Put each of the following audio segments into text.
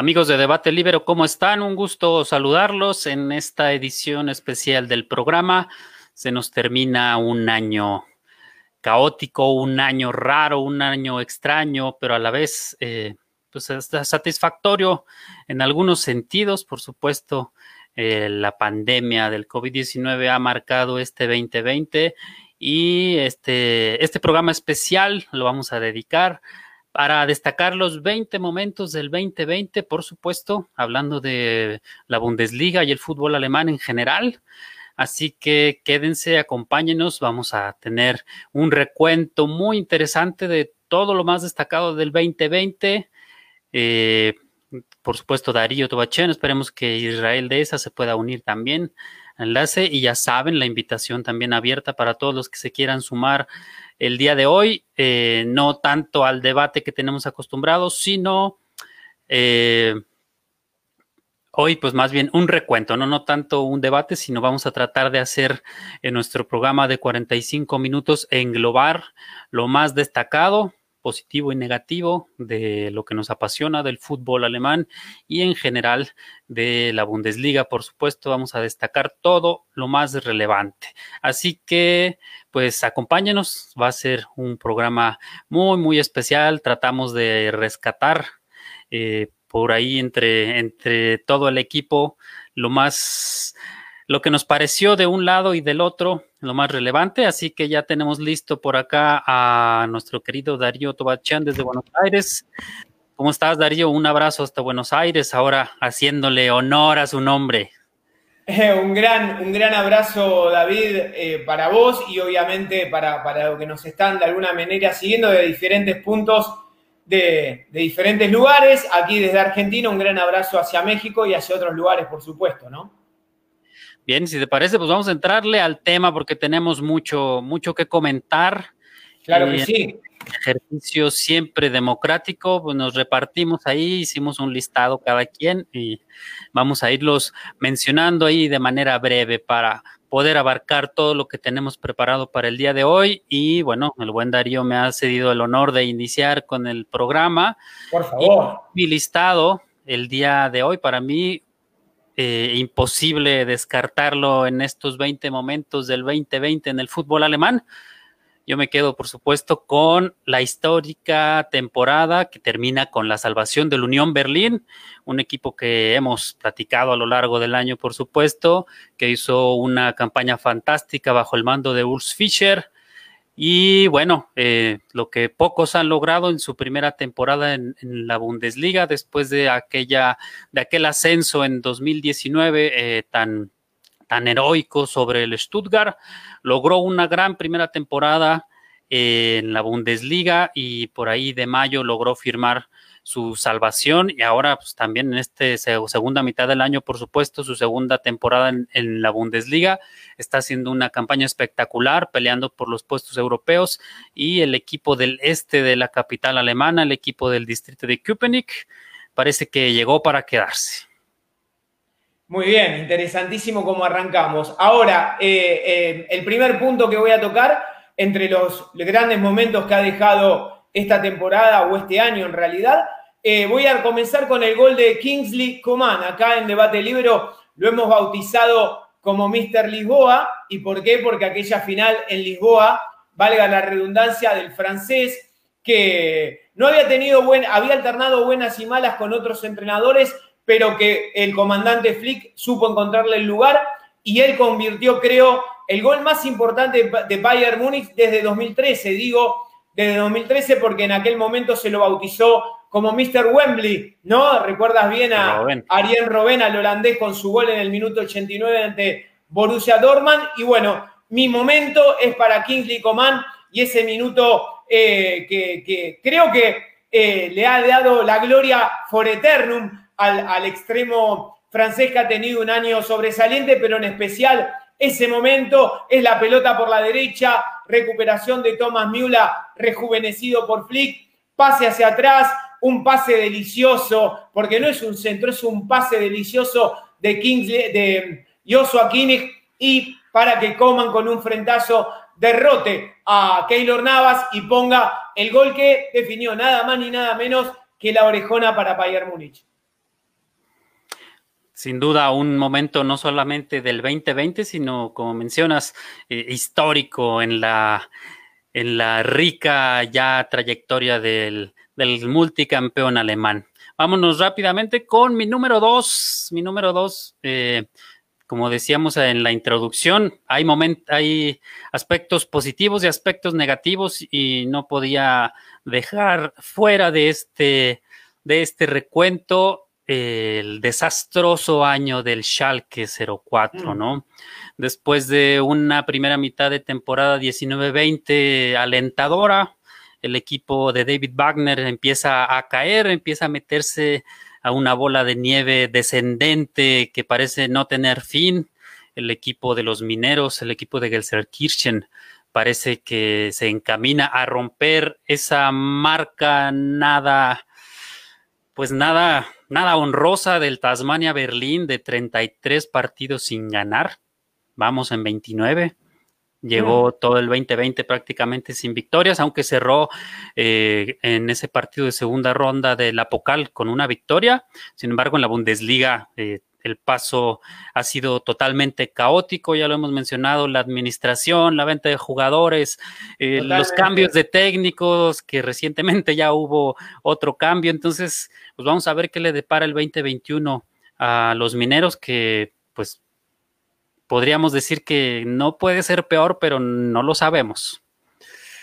Amigos de Debate Libre, ¿cómo están? Un gusto saludarlos en esta edición especial del programa. Se nos termina un año caótico, un año raro, un año extraño, pero a la vez eh, pues satisfactorio en algunos sentidos. Por supuesto, eh, la pandemia del COVID-19 ha marcado este 2020 y este, este programa especial lo vamos a dedicar para destacar los 20 momentos del 2020, por supuesto, hablando de la Bundesliga y el fútbol alemán en general. Así que quédense, acompáñenos, vamos a tener un recuento muy interesante de todo lo más destacado del 2020. Eh, por supuesto, Darío Tobachén, esperemos que Israel de esa se pueda unir también enlace y ya saben, la invitación también abierta para todos los que se quieran sumar el día de hoy, eh, no tanto al debate que tenemos acostumbrados, sino eh, hoy pues más bien un recuento, ¿no? no tanto un debate, sino vamos a tratar de hacer en nuestro programa de 45 minutos englobar lo más destacado positivo y negativo de lo que nos apasiona del fútbol alemán y en general de la Bundesliga. Por supuesto, vamos a destacar todo lo más relevante. Así que, pues acompáñenos, va a ser un programa muy, muy especial. Tratamos de rescatar eh, por ahí entre, entre todo el equipo lo más lo que nos pareció de un lado y del otro, lo más relevante. Así que ya tenemos listo por acá a nuestro querido Darío Tobachán desde Buenos Aires. ¿Cómo estás, Darío? Un abrazo hasta Buenos Aires, ahora haciéndole honor a su nombre. Eh, un, gran, un gran abrazo, David, eh, para vos y obviamente para, para los que nos están de alguna manera siguiendo de diferentes puntos de, de, diferentes lugares. Aquí desde Argentina, un gran abrazo hacia México y hacia otros lugares, por supuesto, ¿no? Bien, si te parece, pues vamos a entrarle al tema porque tenemos mucho, mucho que comentar. Claro que sí. Ejercicio siempre democrático, pues nos repartimos ahí, hicimos un listado cada quien y vamos a irlos mencionando ahí de manera breve para poder abarcar todo lo que tenemos preparado para el día de hoy. Y bueno, el buen Darío me ha cedido el honor de iniciar con el programa. Por favor. mi listado el día de hoy para mí eh, imposible descartarlo en estos 20 momentos del 2020 en el fútbol alemán. Yo me quedo, por supuesto, con la histórica temporada que termina con la salvación del Unión Berlín, un equipo que hemos platicado a lo largo del año, por supuesto, que hizo una campaña fantástica bajo el mando de Urs Fischer, y bueno, eh, lo que pocos han logrado en su primera temporada en, la Bundesliga, después de aquella, de aquel ascenso en 2019 eh, tan, tan heroico sobre el Stuttgart, logró una gran primera temporada en la Bundesliga y por ahí de mayo logró firmar su salvación y ahora pues, también en esta segunda mitad del año, por supuesto, su segunda temporada en, la Bundesliga. Está haciendo una campaña espectacular, peleando por los puestos europeos y el equipo del este de la capital alemana, el equipo del distrito de Köpenick, parece que llegó para quedarse. Muy bien, interesantísimo cómo arrancamos. Ahora, eh, eh, el primer punto que voy a tocar, entre los grandes momentos que ha dejado esta temporada o este año en realidad, eh, voy a comenzar con el gol de Kingsley Coman. Acá en Debate Libro lo hemos bautizado como Mr. Lisboa. ¿Y por qué? Porque aquella final en Lisboa, valga la redundancia del francés, que no había tenido buen, había alternado buenas y malas con otros entrenadores, pero que el comandante Flick supo encontrarle el lugar y él convirtió, creo, el gol más importante de Bayern Múnich desde 2013. Digo, desde 2013 porque en aquel momento se lo bautizó como Mr. Wembley, ¿no? ¿Recuerdas bien a Arjen Robben, al holandés, con su gol en el minuto 89 ante Borussia Dortmund? Y bueno, mi momento es para Kingsley Coman y ese minuto eh, que, creo que eh, le ha dado la gloria for eternum al, al extremo francés que ha tenido un año sobresaliente, pero en especial ese momento es la pelota por la derecha, recuperación de Thomas Müller, rejuvenecido por Flick, pase hacia atrás, un pase delicioso, porque no es un centro, es un pase delicioso de Kingsley, de Joshua Kimmich, y para que coman con un frentazo, derrote a Keylor Navas y ponga el gol que definió nada más ni nada menos que la orejona para Bayern Múnich. Sin duda un momento no solamente del 2020, sino, como mencionas, eh, histórico en la, en la rica ya trayectoria del, del multicampeón alemán. Vámonos rápidamente con mi número dos. Mi número dos, eh, como decíamos en la introducción, hay, hay aspectos positivos y aspectos negativos y no podía dejar fuera de este, de este recuento el desastroso año del Schalke 04, mm. ¿no? Después de una primera mitad de temporada 19-20 alentadora, el equipo de David Wagner empieza a caer, empieza a meterse a una bola de nieve descendente que parece no tener fin. El equipo de los mineros, el equipo de Gelsenkirchen, parece que se encamina a romper esa marca nada, pues nada nada honrosa del Tasmania Berlín de 33 partidos sin ganar. Vamos en 29. Llegó mm. todo el 2020 prácticamente sin victorias, aunque cerró eh, en ese partido de segunda ronda de la Pocal con una victoria. Sin embargo, en la Bundesliga eh, el paso ha sido totalmente caótico, ya lo hemos mencionado, la administración, la venta de jugadores, eh, los cambios de técnicos, que recientemente ya hubo otro cambio, entonces, pues vamos a ver qué le depara el 2021 a los mineros, que pues podríamos decir que no puede ser peor, pero no lo sabemos.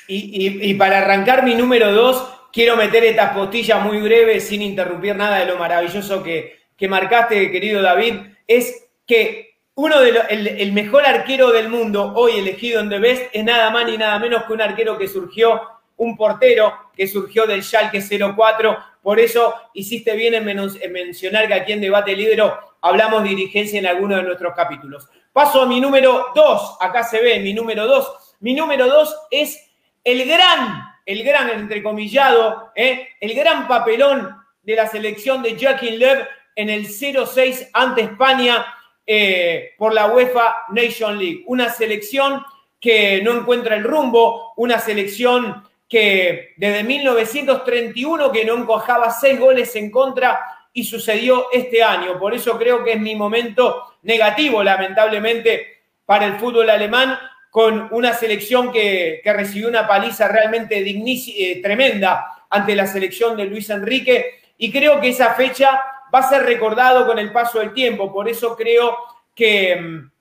Y, para arrancar mi número dos, quiero meter esta postilla muy breve, sin interrumpir nada de lo maravilloso que, que marcaste, querido David, es que uno de el, mejor arquero del mundo hoy elegido en The Best es nada más ni nada menos que un arquero que surgió, un portero que surgió del Schalke 04. Por eso hiciste bien en, mencionar que aquí en Debate Libro hablamos de dirigencia en algunos de nuestros capítulos. Paso a mi número dos. Acá se ve mi número dos. Mi número dos es el gran, el gran entrecomillado, ¿eh? el gran papelón de la selección de Joaquín Lev en el 0-6 ante España eh, por la UEFA Nation League. Una selección que no encuentra el rumbo, una selección que desde 1931 que no encojaba seis goles en contra y sucedió este año. Por eso creo que es mi momento negativo, lamentablemente, para el fútbol alemán, con una selección que, recibió una paliza realmente eh, tremenda ante la selección de Luis Enrique. Y creo que esa fecha va a ser recordado con el paso del tiempo. Por eso creo que mm,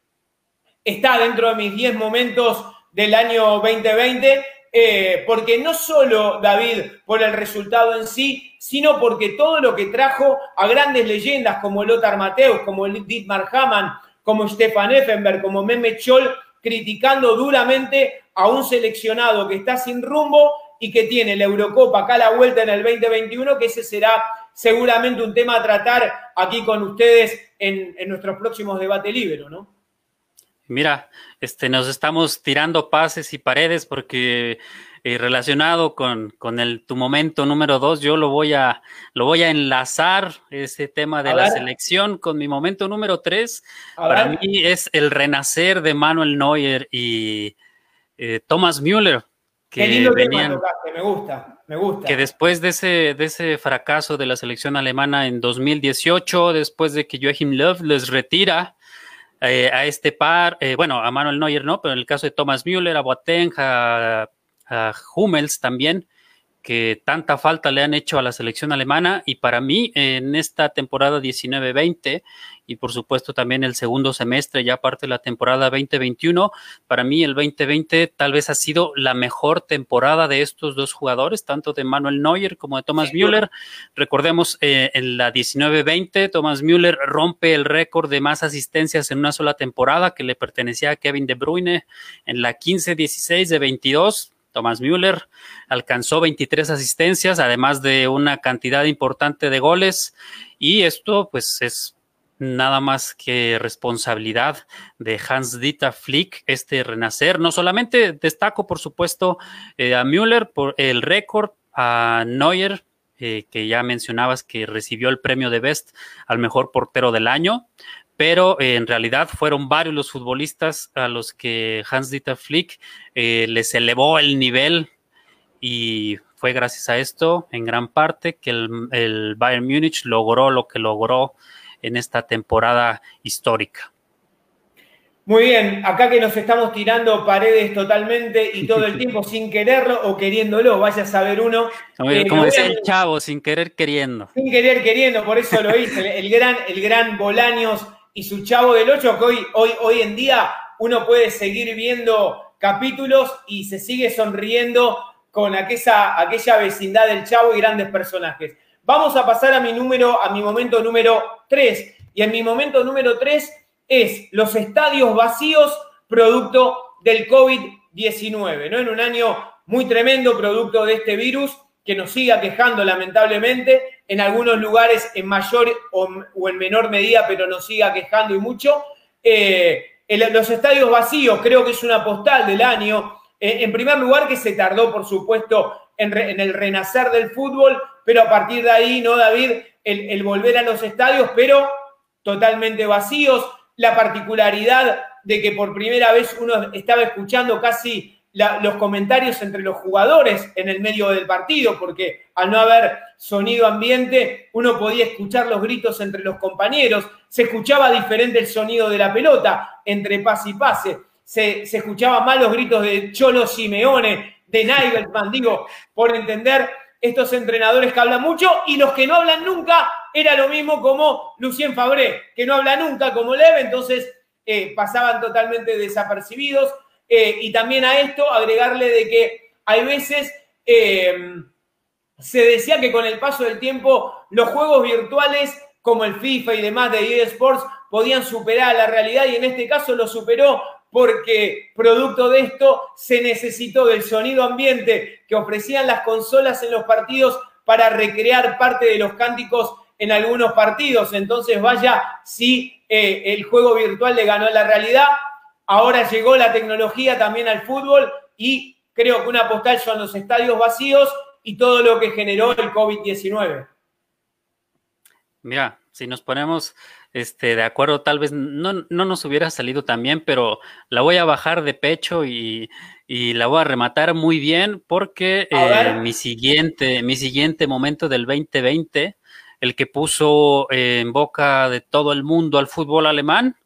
está dentro de mis 10 momentos del año 2020, eh, porque no solo David por el resultado en sí, sino porque todo lo que trajo a grandes leyendas como Lothar Mateus, como Dietmar Hamann, como Stefan Effenberg, como Mehmet Scholl, criticando duramente a un seleccionado que está sin rumbo y que tiene la Eurocopa acá a la vuelta en el 2021, que ese será seguramente un tema a tratar aquí con ustedes en, nuestros próximos debates libres, ¿no? Mira, este, nos estamos tirando pases y paredes porque eh, relacionado con, con, el, tu momento número dos, yo lo voy a, lo voy a enlazar, ese tema de la selección, con mi momento número tres. Para mí es el renacer de Manuel Neuer y eh, Thomas Müller. Que Qué lindo venían, me gusta. Me gusta. Que después de ese, de ese fracaso de la selección alemana en 2018, después de que Joachim Löw les retira eh, a este par, eh, bueno, a Manuel Neuer no, pero en el caso de Thomas Müller, a Boateng, a, a Hummels también, que tanta falta le han hecho a la selección alemana y para mí en esta temporada 19-20 y por supuesto también el segundo semestre, ya parte de la temporada 2021, para mí el 2020 tal vez ha sido la mejor temporada de estos dos jugadores, tanto de Manuel Neuer como de Thomas Müller. Recordemos eh, en la 19-20, Thomas Müller rompe el récord de más asistencias en una sola temporada que le pertenecía a Kevin De Bruyne en la 15-16 de 22 Thomas Müller alcanzó 23 asistencias, además de una cantidad importante de goles. Y esto, pues, es nada más que responsabilidad de Hans Dieter Flick, este renacer. No solamente destaco, por supuesto, eh, a Müller por el récord, a Neuer, eh, que ya mencionabas que recibió el premio de Best al mejor portero del año, pero eh, en realidad fueron varios los futbolistas a los que Hans-Dieter Flick eh, les elevó el nivel y fue gracias a esto, en gran parte, que el, Bayern Múnich logró lo que logró en esta temporada histórica. Muy bien, acá que nos estamos tirando paredes totalmente y todo el tiempo sin quererlo o queriéndolo, vaya a saber uno. Como, eh, decía el chavo, sin querer queriendo. Sin querer queriendo, por eso lo hice. El, gran, el gran Bolaños y su chavo del 8, que hoy, hoy, hoy en día uno puede seguir viendo capítulos y se sigue sonriendo con aquella, aquella vecindad del chavo y grandes personajes. Vamos a pasar a mi número, a mi momento número 3. Y en mi momento número 3 es los estadios vacíos producto del COVID-19, ¿no? En un año muy tremendo producto de este virus que nos sigue aquejando lamentablemente, en algunos lugares en mayor o, en menor medida, pero nos sigue aquejando y mucho. Eh, los estadios vacíos creo que es una postal del año. Eh, en primer lugar, que se tardó, por supuesto, en, el renacer del fútbol, pero a partir de ahí, ¿no, David? el volver a los estadios, pero totalmente vacíos la particularidad de que por primera vez uno estaba escuchando casi los comentarios entre los jugadores en el medio del partido, porque al no haber sonido ambiente, uno podía escuchar los gritos entre los compañeros, se escuchaba diferente el sonido de la pelota entre pase y pase, se, se escuchaba más los gritos de Cholo Simeone, de Nigelsmann, digo, por entender estos entrenadores que hablan mucho y los que no hablan nunca era lo mismo como Lucien Fabré, que no habla nunca como Leve, entonces eh, pasaban totalmente desapercibidos. Eh, y también a esto agregarle de que hay veces eh, se decía que con el paso del tiempo los juegos virtuales como el FIFA y demás de eSports podían superar la realidad y en este caso lo superó porque producto de esto se necesitó del sonido ambiente que ofrecían las consolas en los partidos para recrear parte de los cánticos en algunos partidos. Entonces, vaya si eh, el juego virtual le ganó la realidad. Ahora llegó la tecnología también al fútbol y creo que una postal son los estadios vacíos y todo lo que generó el COVID-19. Mira, si nos ponemos este, de acuerdo, tal vez no, nos hubiera salido tan bien, pero la voy a bajar de pecho y, la voy a rematar muy bien porque eh, mi, siguiente, mi siguiente momento del 2020 el que puso en boca de todo el mundo al fútbol alemán,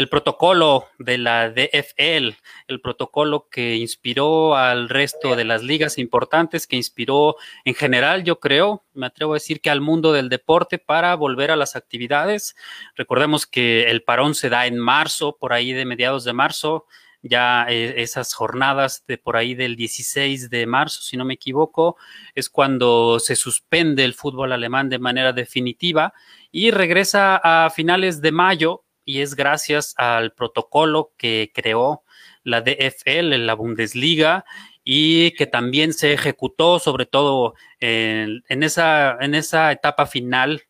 el protocolo de la DFL, el protocolo que inspiró al resto de las ligas importantes, que inspiró en general, yo creo, me atrevo a decir que al mundo del deporte para volver a las actividades. Recordemos que el parón se da en marzo, por ahí de mediados de marzo, ya eh, esas jornadas de por ahí del 16 de marzo, si no me equivoco, es cuando se suspende el fútbol alemán de manera definitiva y regresa a finales de mayo y es gracias al protocolo que creó la DFL, la Bundesliga, y que también se ejecutó sobre todo en, esa, en esa etapa final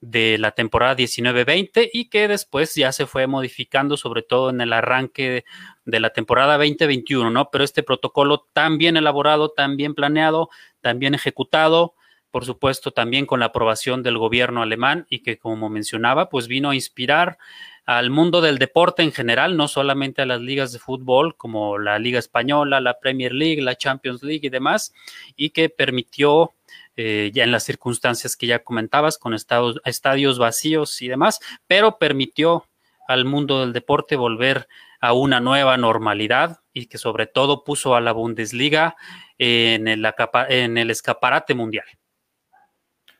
de la temporada 19-20 y que después ya se fue modificando, sobre todo en el arranque de la temporada 2021, ¿no? Pero este protocolo tan bien elaborado, tan bien planeado, tan bien ejecutado, por supuesto, también con la aprobación del gobierno alemán y que, como mencionaba, pues vino a inspirar al mundo del deporte en general, no solamente a las ligas de fútbol como la Liga Española, la Premier League, la Champions League y demás, y que permitió eh, ya en las circunstancias que ya comentabas, con estadios vacíos y demás, pero permitió al mundo del deporte volver a una nueva normalidad y que sobre todo puso a la Bundesliga en el, en el escaparate mundial.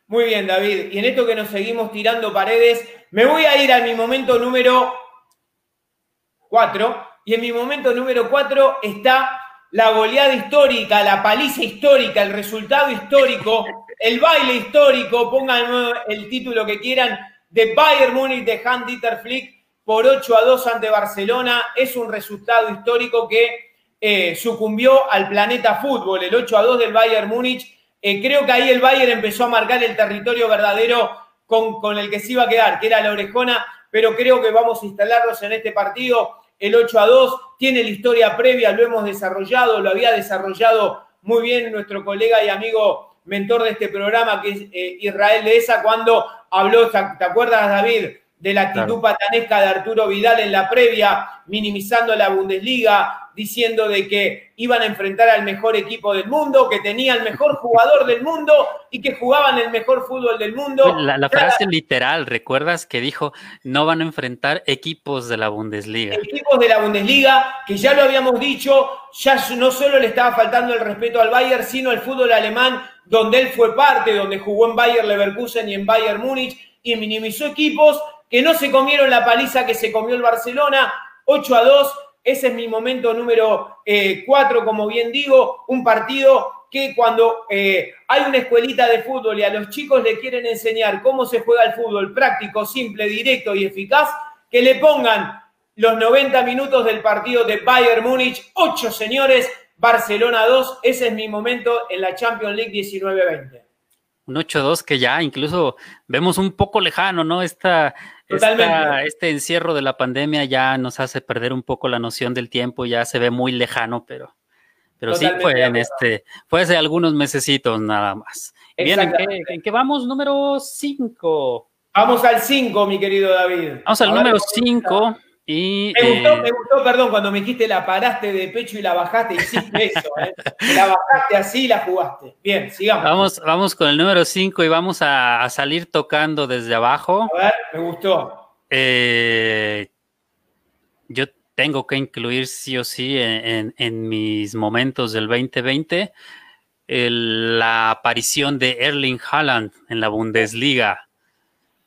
Muy bien, David. Y en esto que nos seguimos tirando paredes, me voy a ir a mi momento número 4. Y en mi momento número 4 está la goleada histórica, la paliza histórica, el resultado histórico, el baile histórico, pongan el título que quieran, de Bayern Múnich de Hans-Dieter Flick por 8 a 2 ante Barcelona. Es un resultado histórico que eh, sucumbió al planeta fútbol, el 8 a 2 del Bayern Múnich. Eh, creo que ahí el Bayern empezó a marcar el territorio verdadero con, con el que se iba a quedar, que era la orejona, pero creo que vamos a instalarlos en este partido el 8 a 2, tiene la historia previa, lo hemos desarrollado, lo había desarrollado muy bien nuestro colega y amigo mentor de este programa, que es eh, Israel Israel esa cuando habló, ¿te acuerdas, David? De la actitud patanesca de Arturo Vidal en la previa, minimizando la Bundesliga, diciendo de que iban a enfrentar al mejor equipo del mundo, que tenía el mejor jugador del mundo y que jugaban el mejor fútbol del mundo. La, frase literal, ¿recuerdas que dijo no van a enfrentar equipos de la Bundesliga? Equipos de la Bundesliga, que ya lo habíamos dicho, ya no solo le estaba faltando el respeto al Bayern, sino al fútbol alemán, donde él fue parte, donde jugó en Bayern Leverkusen y en Bayern Múnich, y minimizó equipos que no se comieron la paliza que se comió el Barcelona, 8 a 2. Ese es mi momento número 4, eh, como bien digo, un partido que cuando eh, hay una escuelita de fútbol y a los chicos le quieren enseñar cómo se juega el fútbol práctico, simple, directo y eficaz, que le pongan los 90 minutos del partido de Bayern Múnich, 8 señores, Barcelona 2, ese es mi momento en la Champions League 19-20 un 8-2 que ya incluso vemos un poco lejano, ¿no? Esta, este encierro de la pandemia ya nos hace perder un poco la noción del tiempo, ya se ve muy lejano, pero, pero sí fue en este, fue hace algunos mesecitos nada más. Bien, ¿en qué, vamos? Número 5. Vamos al 5, mi querido David. Vamos al número 5. Y, me, gustó, eh, me gustó, perdón, cuando me dijiste la paraste de pecho y la bajaste, hiciste eso, ¿eh? La bajaste así y la jugaste. Bien, sigamos. Vamos, vamos con el número 5 y vamos a, salir tocando desde abajo. A ver, me gustó. Eh, yo tengo que incluir sí o sí en, mis momentos del 2020 la aparición de Erling Haaland en la Bundesliga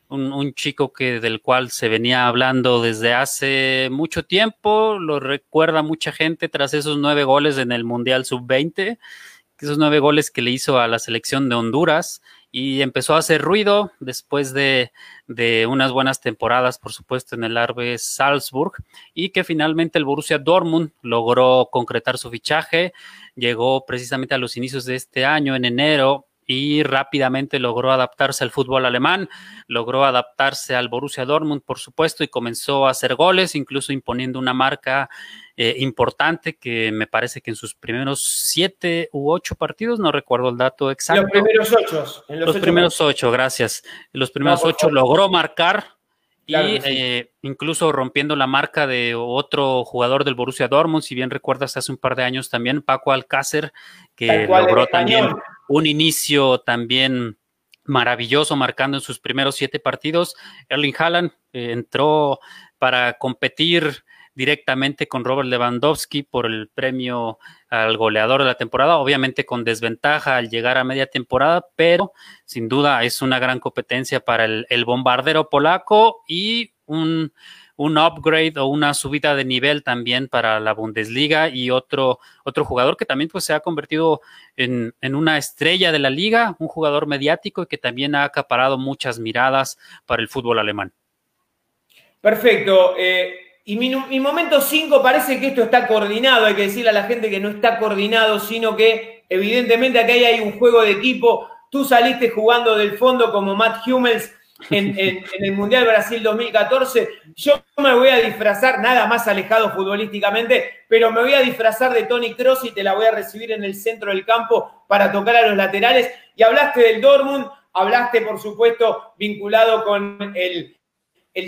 un, chico que del cual se venía hablando desde hace mucho tiempo, lo recuerda mucha gente tras esos nueve goles en el Mundial Sub-20, esos nueve goles que le hizo a la selección de Honduras y empezó a hacer ruido después de, de unas buenas temporadas, por supuesto, en el Arbe Salzburg y que finalmente el Borussia Dortmund logró concretar su fichaje, llegó precisamente a los inicios de este año, en enero, y rápidamente logró adaptarse al fútbol alemán, logró adaptarse al Borussia Dortmund, por supuesto, y comenzó a hacer goles, incluso imponiendo una marca eh, importante que me parece que en sus primeros siete u ocho partidos, no recuerdo el dato exacto. Los primeros ocho. los, primeros ocho, gracias. Los primeros ocho logró marcar y eh, incluso rompiendo la marca de otro jugador del Borussia Dortmund, si bien recuerdas hace un par de años también, Paco Alcácer, que logró también un inicio también maravilloso, marcando en sus primeros siete partidos. Erling Haaland eh, entró para competir directamente con Robert Lewandowski por el premio al goleador de la temporada, obviamente con desventaja al llegar a media temporada, pero sin duda es una gran competencia para el bombardero polaco y un un upgrade o una subida de nivel también para la Bundesliga y otro, otro jugador que también pues, se ha convertido en, una estrella de la liga, un jugador mediático y que también ha acaparado muchas miradas para el fútbol alemán. Perfecto. Eh, y mi, mi momento 5 parece que esto está coordinado, hay que decirle a la gente que no está coordinado, sino que evidentemente aquí hay un juego de equipo. Tú saliste jugando del fondo como Matt Hummels en, el Mundial Brasil 2014. Yo me voy a disfrazar, nada más alejado futbolísticamente, pero me voy a disfrazar de Tony Cross y te la voy a recibir en el centro del campo para tocar a los laterales. Y hablaste del Dortmund, hablaste, por supuesto, vinculado con el,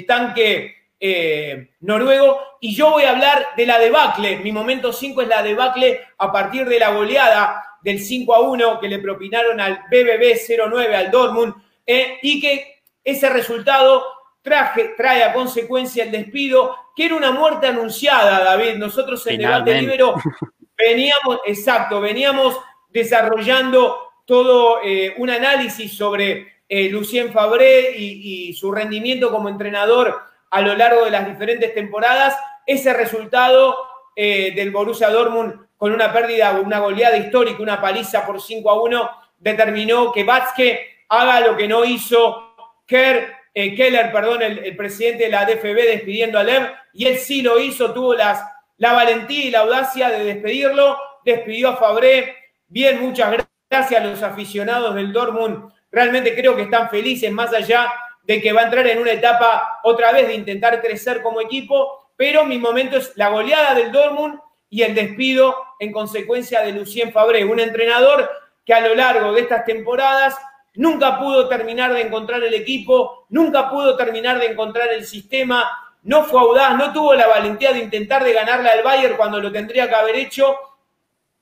tanque eh, noruego. Y yo voy a hablar de la debacle. Mi momento 5 es la debacle a partir de la goleada del 5 a 1 que le propinaron al BBB 09 al Dortmund. Eh, y que ese resultado traje, trae a consecuencia el despido, que era una muerte anunciada, David. Nosotros en Debate Libero veníamos, exacto, veníamos desarrollando todo eh, un análisis sobre eh, Lucien Fabré y, su rendimiento como entrenador a lo largo de las diferentes temporadas. Ese resultado eh, del Borussia Dortmund con una pérdida, una goleada histórica, una paliza por 5 a 1, determinó que Batzke haga lo que no hizo eh, Keller, perdón, el, presidente de la DFB despidiendo a Lev, y él sí lo hizo, tuvo las, la valentía y la audacia de despedirlo, despidió a Fabré. Bien, muchas gracias a los aficionados del Dortmund. Realmente creo que están felices, más allá de que va a entrar en una etapa otra vez de intentar crecer como equipo, pero mi momento es la goleada del Dortmund y el despido en consecuencia de Lucien Fabré, un entrenador que a lo largo de estas temporadas nunca pudo terminar de encontrar el equipo, nunca pudo terminar de encontrar el sistema, no fue audaz, no tuvo la valentía de intentar de ganarle al Bayern cuando lo tendría que haber hecho.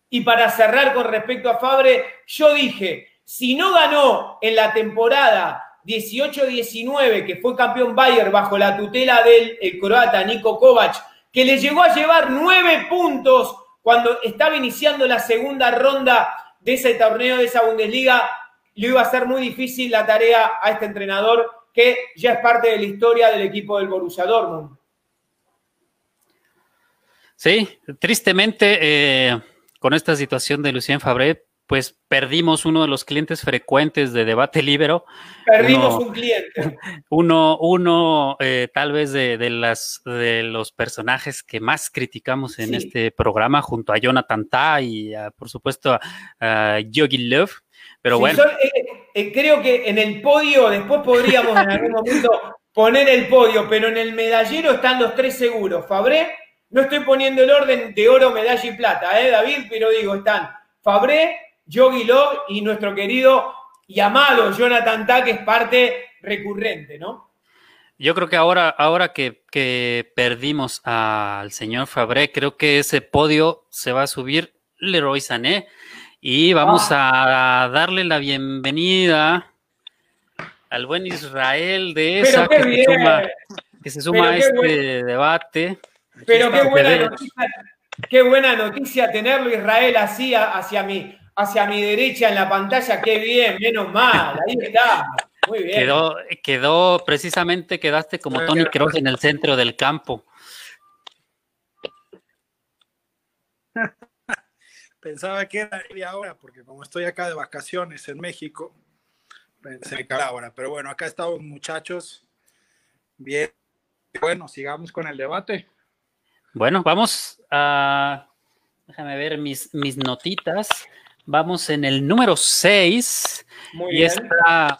Y para cerrar con respecto a Fabre, yo dije, si no ganó en la temporada 18-19, que fue campeón Bayern bajo la tutela del croata Niko Kovac, que le llegó a llevar nueve puntos cuando estaba iniciando la segunda ronda de ese torneo, de esa Bundesliga, le iba a ser muy difícil la tarea a este entrenador que ya es parte de la historia del equipo del Borussia Dortmund. Sí, tristemente, eh, con esta situación de Lucien Fabre, pues perdimos uno de los clientes frecuentes de Debate Libero. Perdimos un cliente. Uno, uno eh, tal vez de, las, de los personajes que más criticamos en este programa, junto a Jonathan Ta y por supuesto a, Yogi Love. Pero bueno. Eh, eh, creo que en el podio, después podríamos en algún momento poner el podio, pero en el medallero están los tres seguros. Fabré, no estoy poniendo el orden de oro, medalla y plata, ¿eh, David? Pero digo, están Fabré, Yogi Love y nuestro querido y amado Jonathan Ta, que es parte recurrente, ¿no? Yo creo que ahora, ahora que, perdimos al señor Fabré, creo que ese podio se va a subir Leroy Sané y vamos ah. a darle la bienvenida al buen Israel de esa que se, suma, que se suma, a este debate. Pero qué buena, noticia, qué buena noticia tenerlo Israel así hacia mí hacia mi derecha en la pantalla, qué bien, menos mal, ahí está. Muy bien. Quedó, quedó precisamente, quedaste como Tony Cross en el centro del campo. Pensaba que era media hora, porque como estoy acá de vacaciones en México, pensé que era hora. Pero bueno, acá estamos muchachos. Bien. Bueno, sigamos con el debate. Bueno, vamos a... Déjame ver mis, mis notitas. Vamos en el número 6. y esta,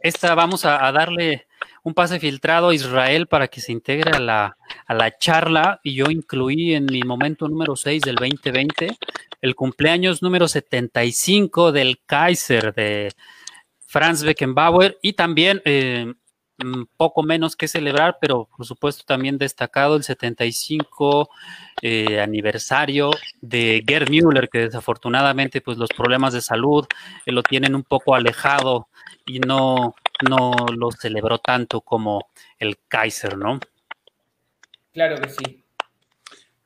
esta vamos a, darle un pase filtrado a Israel para que se integre a la, a la charla. Y yo incluí en mi momento número 6 del 2020 el cumpleaños número 75 del Kaiser de Franz Beckenbauer y también eh, Mm, poco menos que celebrar, pero por supuesto también destacado el 75 eh, aniversario de Gerd Müller, que desafortunadamente pues los problemas de salud eh, lo tienen un poco alejado y no, no lo celebró tanto como el Kaiser, ¿no? Claro que sí.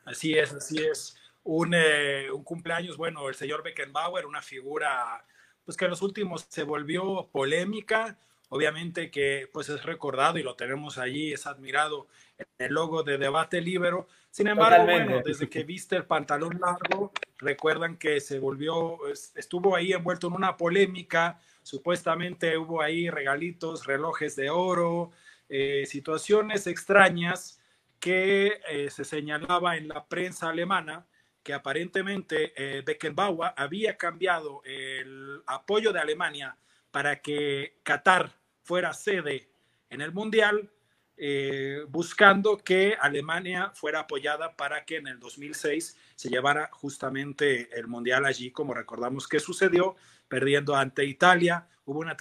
Así es, así es. Un, eh, un cumpleaños, bueno, el señor Beckenbauer, una figura pues que en los últimos se volvió polémica, obviamente que pues es recordado y lo tenemos allí, es admirado el logo de Debate Libero. Sin embargo, bueno, desde que viste el pantalón largo, recuerdan que se volvió, estuvo ahí envuelto en una polémica, supuestamente hubo ahí regalitos, relojes de oro, eh, situaciones extrañas que eh, se señalaba en la prensa alemana que aparentemente eh, Beckenbauer había cambiado el apoyo de Alemania para que Qatar fuera sede en el Mundial, eh, buscando que Alemania fuera apoyada para que en el 2006 se llevara justamente el Mundial allí, como recordamos que sucedió, perdiendo ante Italia. Hubo una,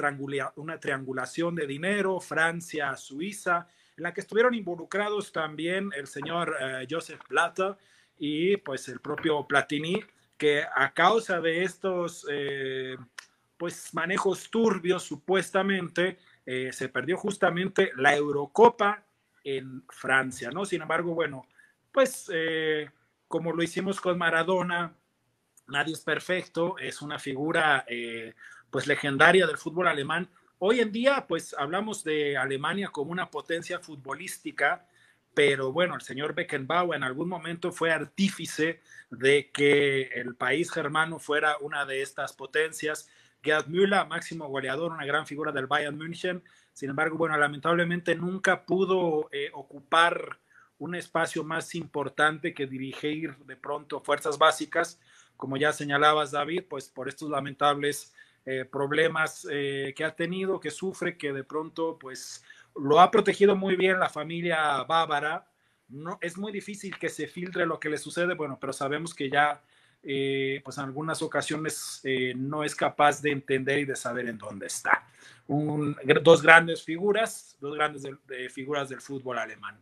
triangulación de dinero, Francia, Suiza, en la que estuvieron involucrados también el señor eh, Joseph Blatter y pues el propio Platini, que a causa de estos eh, pues manejos turbios supuestamente eh, se perdió justamente la Eurocopa en Francia, ¿no? Sin embargo, bueno, pues eh, como lo hicimos con Maradona, nadie es perfecto, es una figura pues legendaria del fútbol alemán. Hoy en día, pues hablamos de Alemania como una potencia futbolística, pero bueno, el señor Beckenbauer en algún momento fue artífice de que el país germano fuera una de estas potencias Gerd Müller, máximo goleador, una gran figura del Bayern München. Sin embargo, bueno, lamentablemente nunca pudo eh, ocupar un espacio más importante que dirigir de pronto fuerzas básicas, como ya señalabas, David, pues por estos lamentables eh, problemas eh, que ha tenido, que sufre, que de pronto, pues lo ha protegido muy bien la familia bávara. No, es muy difícil que se filtre lo que le sucede, bueno, pero sabemos que ya eh, pues en algunas ocasiones eh, no es capaz de entender y de saber en dónde está. dos grandes figuras, dos grandes figuras del fútbol alemán.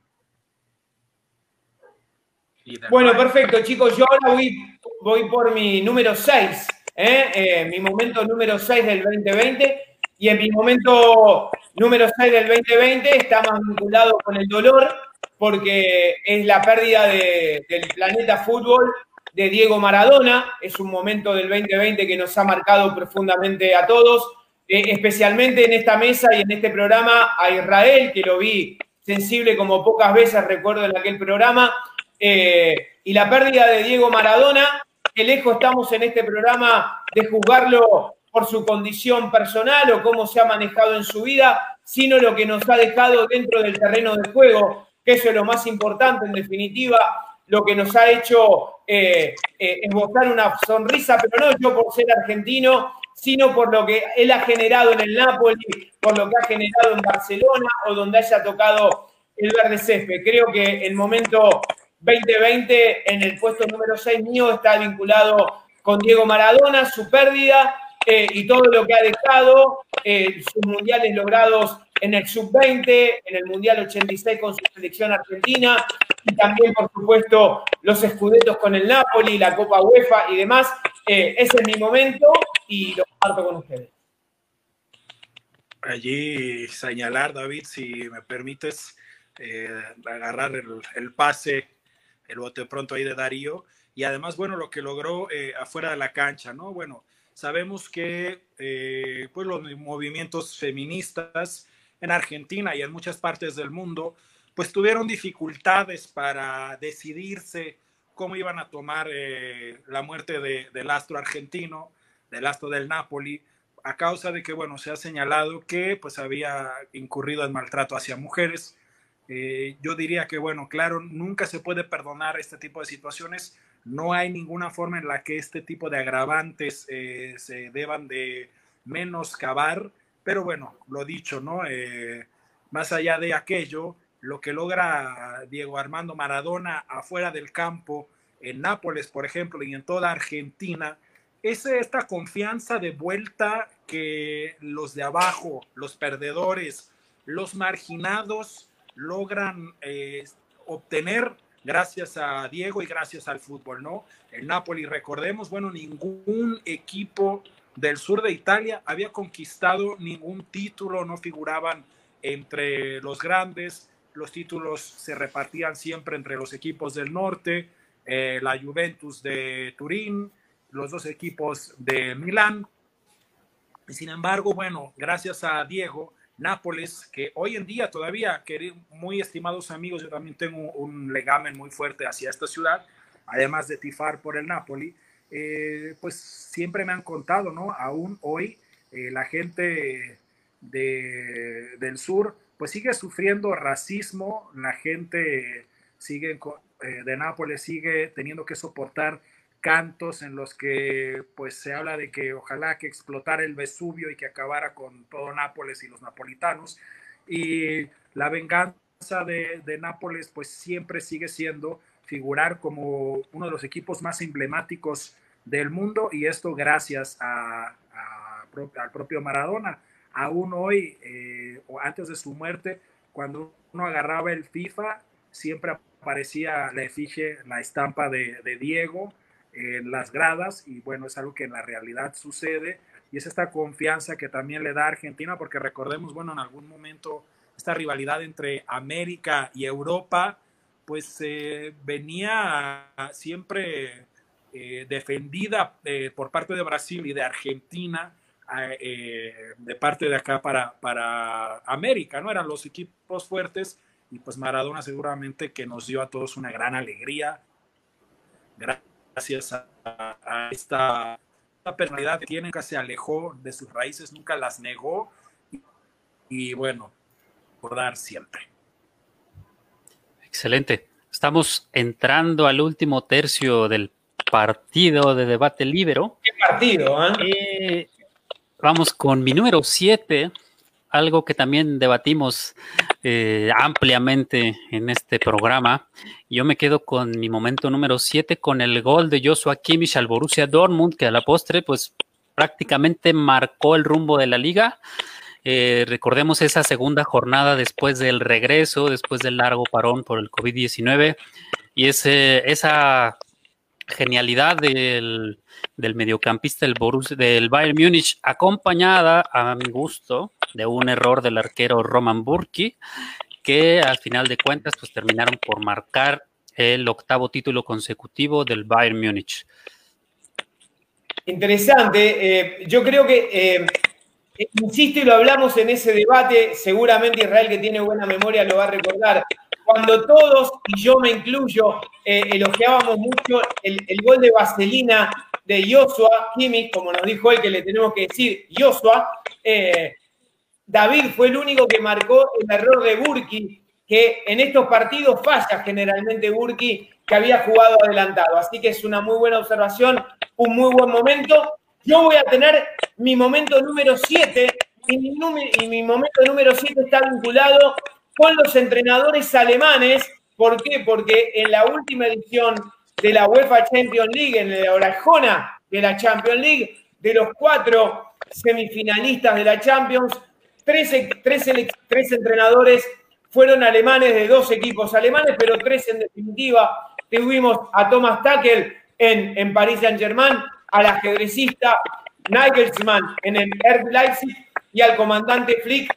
Bueno, perfecto, chicos. Yo ahora voy, voy por mi número 6, ¿eh? mi momento número 6 del 2020. Y en mi momento número 6 del 2020 está más vinculado con el dolor, porque es la pérdida del planeta fútbol de Diego Maradona. Es un momento del 2020 que nos ha marcado profundamente a todos, eh, especialmente en esta mesa y en este programa a Israel, que lo vi sensible como pocas veces recuerdo en aquel programa. Eh, y la pérdida de Diego Maradona, que lejos estamos en este programa de juzgarlo por su condición personal o cómo se ha manejado en su vida, sino lo que nos ha dejado dentro del terreno de juego, que eso es lo más importante en definitiva, lo que nos ha hecho eh, eh, esbozar una sonrisa, pero no yo por ser argentino, sino por lo que él ha generado en el Napoli, por lo que ha generado en Barcelona o donde haya tocado el verde. Creo que el momento 2020 en el puesto número 6 mío está vinculado con Diego Maradona, su pérdida eh, y todo lo que ha dejado, eh, sus mundiales logrados en el sub-20, en el Mundial 86 con su selección argentina, y también, por supuesto, los escudetos con el Napoli, la Copa UEFA y demás. Eh, ese es mi momento y lo comparto con ustedes. Allí señalar, David, si me permites, agarrar el, pase, el bote pronto ahí de Darío, y además, bueno, lo que logró eh, afuera de la cancha, ¿no? Bueno, sabemos que pues los movimientos feministas en Argentina y en muchas partes del mundo, pues tuvieron dificultades para decidirse cómo iban a tomar eh, la muerte del astro argentino, del astro del Napoli, a causa de que, bueno, se ha señalado que pues había incurrido en maltrato hacia mujeres. Eh, yo diría que, bueno, claro, nunca se puede perdonar este tipo de situaciones. No hay ninguna forma en la que este tipo de agravantes eh, se deban de menoscabar pero bueno, lo dicho, ¿no? Eh, más allá de aquello, lo que logra Diego Armando Maradona afuera del campo, en Nápoles, por ejemplo, y en toda Argentina, es esta confianza de vuelta que los de abajo, los perdedores, los marginados logran eh, obtener gracias a Diego y gracias al fútbol, ¿no? El Napoli, recordemos, bueno, ningún equipo del sur de Italia había conquistado ningún título, no figuraban entre los grandes, los títulos se repartían siempre entre los equipos del norte, eh, la Juventus de Turín, los dos equipos de Milán. Y sin embargo, bueno, gracias a Diego, Nápoles, que hoy en día todavía, muy estimados amigos, yo también tengo un legamen muy fuerte hacia esta ciudad, además de tifar por el Napoli, eh, pues siempre me han contado, ¿no? Aún hoy eh, la gente de, del sur pues sigue sufriendo racismo, la gente sigue eh, de Nápoles sigue teniendo que soportar cantos en los que pues se habla de que ojalá que explotara el Vesubio y que acabara con todo Nápoles y los napolitanos y la venganza de, de Nápoles pues siempre sigue siendo figurar como uno de los equipos más emblemáticos del mundo y esto gracias a, al propio Maradona. Aún hoy, eh, o antes de su muerte, cuando uno agarraba el FIFA, siempre aparecía la efigie, la estampa de, de Diego en las gradas y bueno, es algo que en la realidad sucede y es esta confianza que también le da Argentina porque recordemos, bueno, en algún momento esta rivalidad entre América y Europa pues eh, venía siempre eh, defendida eh, por parte de Brasil y de Argentina de parte de acá para, para América, ¿no? Eran los equipos fuertes y pues Maradona seguramente que nos dio a todos una gran alegría gracias a, esta, personalidad que tiene, nunca se alejó de sus raíces, nunca las negó y, y bueno, recordar siempre. Excelente. Estamos entrando al último tercio del partido de debate libero. ¿Qué partido? Eh? Eh, vamos con mi número 7, algo que también debatimos eh, ampliamente en este programa. Yo me quedo con mi momento número 7 con el gol de Joshua Kimmich al Borussia Dortmund, que a la postre pues prácticamente marcó el rumbo de la liga. Eh, recordemos esa segunda jornada después del regreso, después del largo parón por el COVID-19 y esa genialidad del, del mediocampista del, Borussia, del Bayern Múnich, acompañada a mi gusto de un error del arquero Roman Burki, que al final de cuentas pues terminaron por marcar el octavo título consecutivo del Bayern Múnich. Interesante. Eh, yo creo que eh, Insisto y lo hablamos en ese debate, seguramente Israel que tiene buena memoria lo va a recordar. Cuando todos, y yo me incluyo, eh, elogiábamos mucho el, gol de Vaselina de Joshua Kimmich, como nos dijo él que le tenemos que decir Joshua, eh, David fue el único que marcó el error de Burki, que en estos partidos falla generalmente Burki, que había jugado adelantado. Así que es una muy buena observación, un muy buen momento. Yo voy a tener mi momento número 7 y mi, y mi momento número 7 está vinculado con los entrenadores alemanes. ¿Por qué? Porque en la última edición de la UEFA Champions League, en la orajona de la Champions League, de los cuatro semifinalistas de la Champions, tres, tres entrenadores fueron alemanes de dos equipos alemanes, pero tres en definitiva. Tuvimos a Thomas Tuchel en, en Paris Saint-Germain, al ajedrecista Nagelsmann en el Herb Leipzig y al comandante Flick,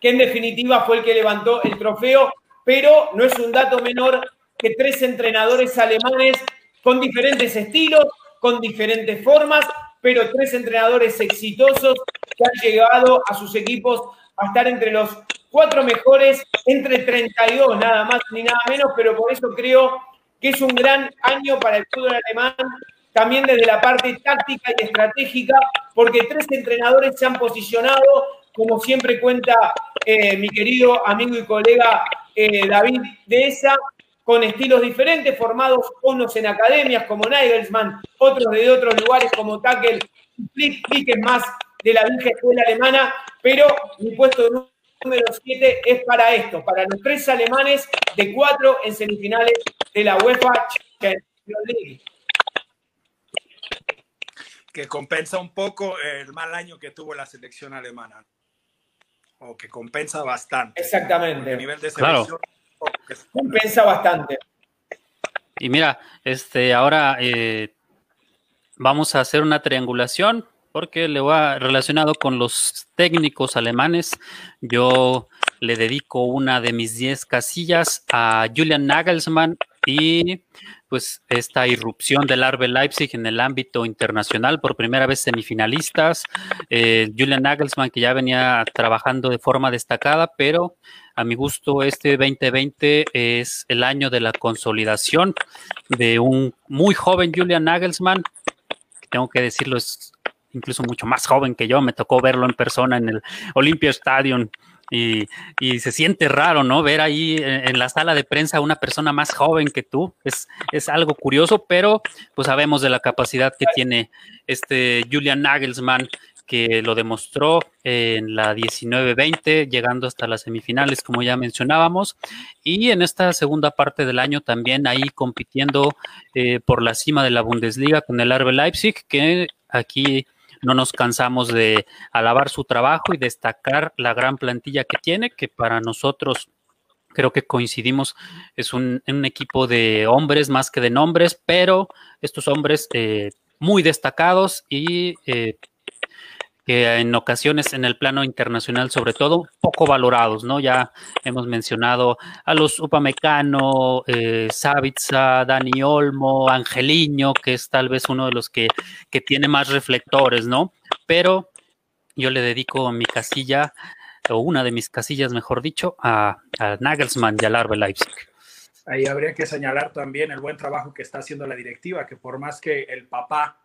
que en definitiva fue el que levantó el trofeo, pero no es un dato menor que tres entrenadores alemanes con diferentes estilos, con diferentes formas, pero tres entrenadores exitosos que han llegado a sus equipos a estar entre los cuatro mejores, entre 32, nada más ni nada menos, pero por eso creo que es un gran año para el fútbol alemán también desde la parte táctica y estratégica, porque tres entrenadores se han posicionado, como siempre cuenta eh, mi querido amigo y colega eh, David Deza, con estilos diferentes, formados unos en academias como Nagelsmann, otros de otros lugares como Tackle, Flick, Flick es más de la vieja escuela alemana, pero mi puesto número 7 es para esto, para los tres alemanes de cuatro en semifinales de la UEFA Champions League que compensa un poco el mal año que tuvo la selección alemana. O que compensa bastante. Exactamente. A nivel de selección. Compensa bastante. Y mira, este, ahora eh, vamos a hacer una triangulación porque le va relacionado con los técnicos alemanes. Yo le dedico una de mis 10 casillas a Julian Nagelsmann y pues esta irrupción del Arbe Leipzig en el ámbito internacional, por primera vez semifinalistas, eh, Julian Nagelsmann que ya venía trabajando de forma destacada, pero a mi gusto este 2020 es el año de la consolidación de un muy joven Julian Nagelsmann, que tengo que decirlo es incluso mucho más joven que yo, me tocó verlo en persona en el Olympia Stadium y, se siente raro, ¿no? Ver ahí en, la sala de prensa a una persona más joven que tú. Es, es algo curioso, pero pues sabemos de la capacidad que tiene este Julian Nagelsmann, que lo demostró en la 19-20, llegando hasta las semifinales, como ya mencionábamos, y en esta segunda parte del año también ahí compitiendo eh, por la cima de la Bundesliga con el Arbe Leipzig, que aquí no nos cansamos de alabar su trabajo y destacar la gran plantilla que tiene, que para nosotros creo que coincidimos, es un, equipo de hombres más que de nombres, pero estos hombres eh, muy destacados y eh, que en ocasiones en el plano internacional, sobre todo, poco valorados, ¿no? Ya hemos mencionado a los Upamecano, eh, Savitza, Dani Olmo, Angeliño, que es tal vez uno de los que, que tiene más reflectores, ¿no? Pero yo le dedico mi casilla, o una de mis casillas, mejor dicho, a, a Nagelsmann y al Arbe Leipzig. Ahí habría que señalar también el buen trabajo que está haciendo la directiva, que por más que el papá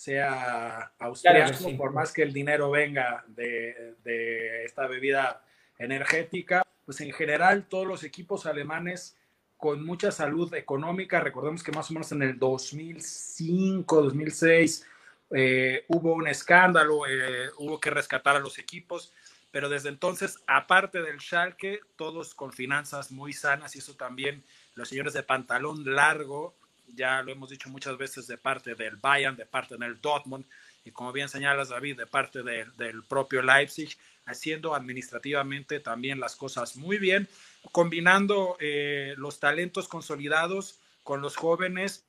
sea austriaco, por más que el dinero venga de, de, esta bebida energética, pues en general todos los equipos alemanes con mucha salud económica, recordemos que más o menos en el 2005, 2006 eh, hubo un escándalo, eh, hubo que rescatar a los equipos, pero desde entonces, aparte del Schalke, todos con finanzas muy sanas y eso también los señores de pantalón largo, ya lo hemos dicho muchas veces de parte del Bayern, de parte del Dortmund y como bien señalas David, de parte del propio Leipzig, haciendo administrativamente también las cosas muy bien, combinando eh, los talentos consolidados con los jóvenes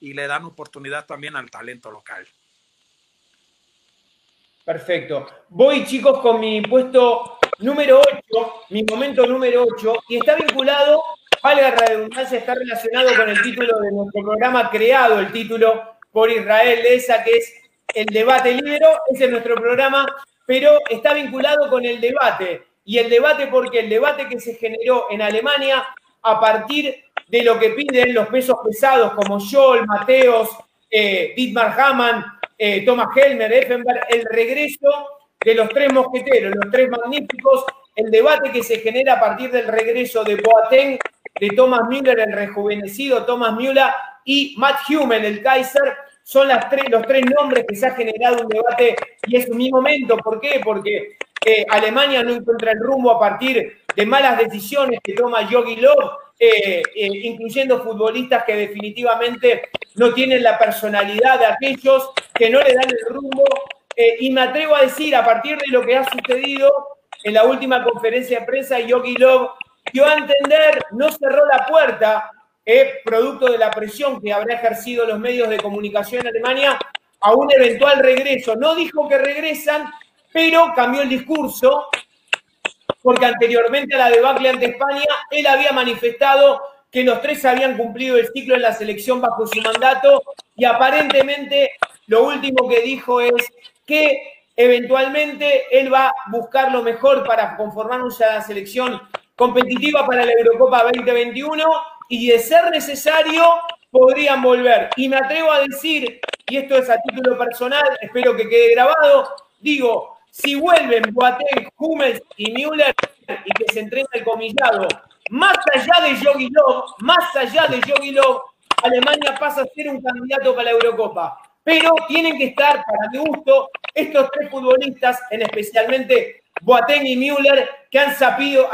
y le dan oportunidad también al talento local. Perfecto. Voy, chicos, con mi puesto número 8, mi momento número 8, y está vinculado, valga la redundancia, está relacionado con el título de nuestro programa, creado el título por Israel esa que es El debate libero. Ese es nuestro programa, pero está vinculado con el debate. Y el debate porque el debate que se generó en Alemania a partir de lo que piden los pesos pesados como Scholl, Mateos, eh, Dietmar Hamann, eh, Thomas Helmer, Effenberg, el regreso de los tres mosqueteros, los tres magníficos, el debate que se genera a partir del regreso de Boateng, de Thomas Müller, el rejuvenecido Thomas Müller, y Matt Humen, el Kaiser, son los tres nombres que se ha generado un debate y es mi momento. ¿Por qué? Porque eh, Alemania no encuentra el rumbo a partir de malas decisiones que toma Yogi Love, eh, incluyendo futbolistas que definitivamente no tienen la personalidad de aquellos que no le dan el rumbo. Eh, y me atrevo a decir, a partir de lo que ha sucedido en la última conferencia de prensa, Yogi Love dio a entender, no cerró la puerta, eh, producto de la presión que habrá ejercido los medios de comunicación en Alemania, a un eventual regreso. No dijo que regresan, pero cambió el discurso, porque anteriormente a la debacle ante España, él había manifestado que los tres habían cumplido el ciclo en la selección bajo su mandato y aparentemente lo último que dijo es que eventualmente él va a buscar lo mejor para conformar una selección competitiva para la Eurocopa 2021 y de ser necesario podrían volver. Y me atrevo a decir, y esto es a título personal, espero que quede grabado, digo, si vuelven Boateng, Hummels y Müller y que se entrena el comillado más allá de Yogi Love, más allá de Yogi Love, Alemania pasa a ser un candidato para la Eurocopa. Pero tienen que estar, para mi gusto, estos tres futbolistas, en especialmente Boateng y Müller, que han sabido,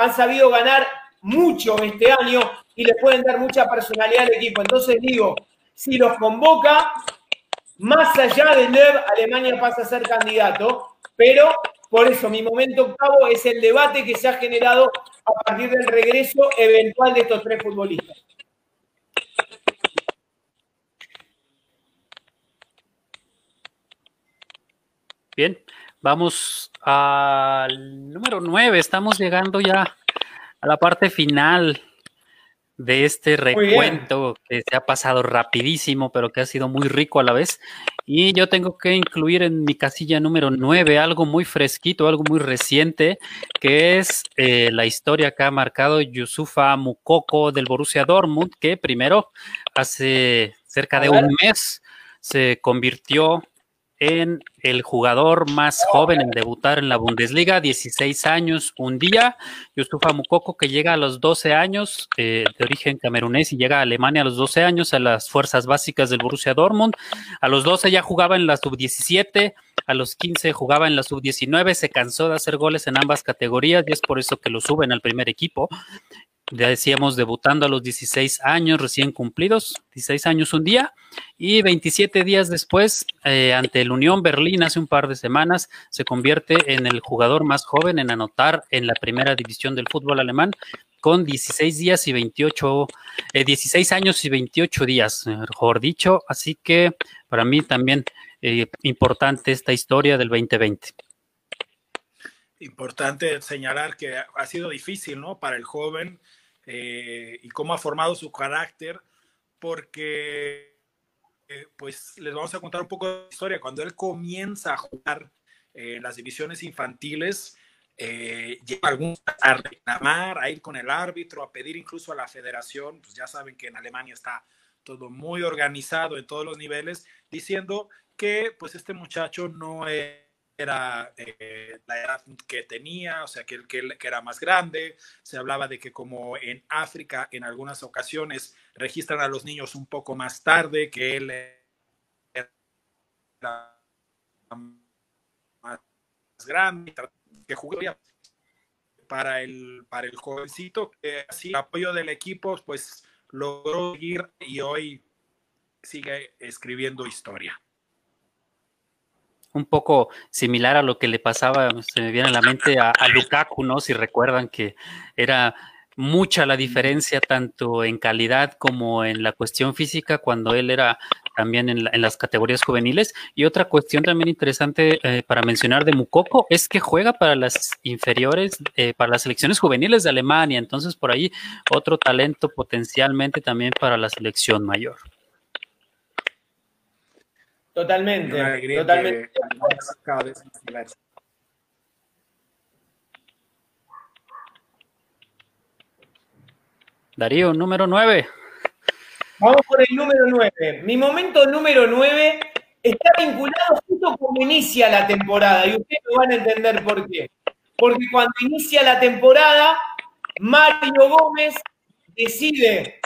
ganar mucho este año y le pueden dar mucha personalidad al equipo. Entonces digo, si los convoca, más allá de Lev, Alemania pasa a ser candidato, pero por eso mi momento octavo es el debate que se ha generado a partir del regreso eventual de estos tres futbolistas. Bien, vamos al número nueve. Estamos llegando ya a la parte final de este recuento que se ha pasado rapidísimo, pero que ha sido muy rico a la vez. Y yo tengo que incluir en mi casilla número 9 algo muy fresquito, algo muy reciente, que es eh, la historia que ha marcado Yusufa Mukoko del Borussia Dortmund, que primero, hace cerca de un mes, se convirtió en el jugador más joven en debutar en la Bundesliga, 16 años un día. Yusufa Mukoko, que llega a los 12 años, eh, de origen camerunés, y llega a Alemania a los 12 años a las fuerzas básicas del Borussia Dortmund. A los 12 ya jugaba en la sub-17, a los 15 jugaba en la sub-19, se cansó de hacer goles en ambas categorías y es por eso que lo suben al primer equipo ya decíamos, debutando a los 16 años recién cumplidos, 16 años un día, y 27 días después, eh, ante el Unión Berlín, hace un par de semanas, se convierte en el jugador más joven en anotar en la primera división del fútbol alemán, con 16 días y 28, 16 eh, años y 28 días, mejor dicho. Así que para mí también eh, importante esta historia del 2020 importante señalar que ha sido difícil, ¿no? Para el joven eh, y cómo ha formado su carácter, porque eh, pues les vamos a contar un poco de historia. Cuando él comienza a jugar en las divisiones infantiles, eh, llega algunos a reclamar, a ir con el árbitro, a pedir incluso a la federación, pues ya saben que en Alemania está todo muy organizado en todos los niveles, diciendo que pues este muchacho no era eh, edad que tenía, o sea, que, que, que, era más grande. Se hablaba de que como en África en algunas ocasiones registran a los niños un poco más tarde, que él era más grande, que jugó para el, para el jovencito, así el apoyo del equipo, pues logró ir y hoy sigue escribiendo historia. Un poco similar a lo que le pasaba, se me viene a la mente a, Lukaku, ¿no? Si recuerdan que era mucha la diferencia tanto en calidad como en la cuestión física cuando él era también en, las categorías juveniles. Y otra cuestión también interesante eh, para mencionar de Mukoko es que juega para las inferiores, eh, para las selecciones juveniles de Alemania. Entonces, por ahí otro talento potencialmente también para la selección mayor. Totalmente, totalmente. Darío, número 9. Vamos por el número 9. Mi momento número 9 está vinculado justo como inicia la temporada y ustedes lo van a entender por qué. Porque cuando inicia la temporada, Mario Gómez decide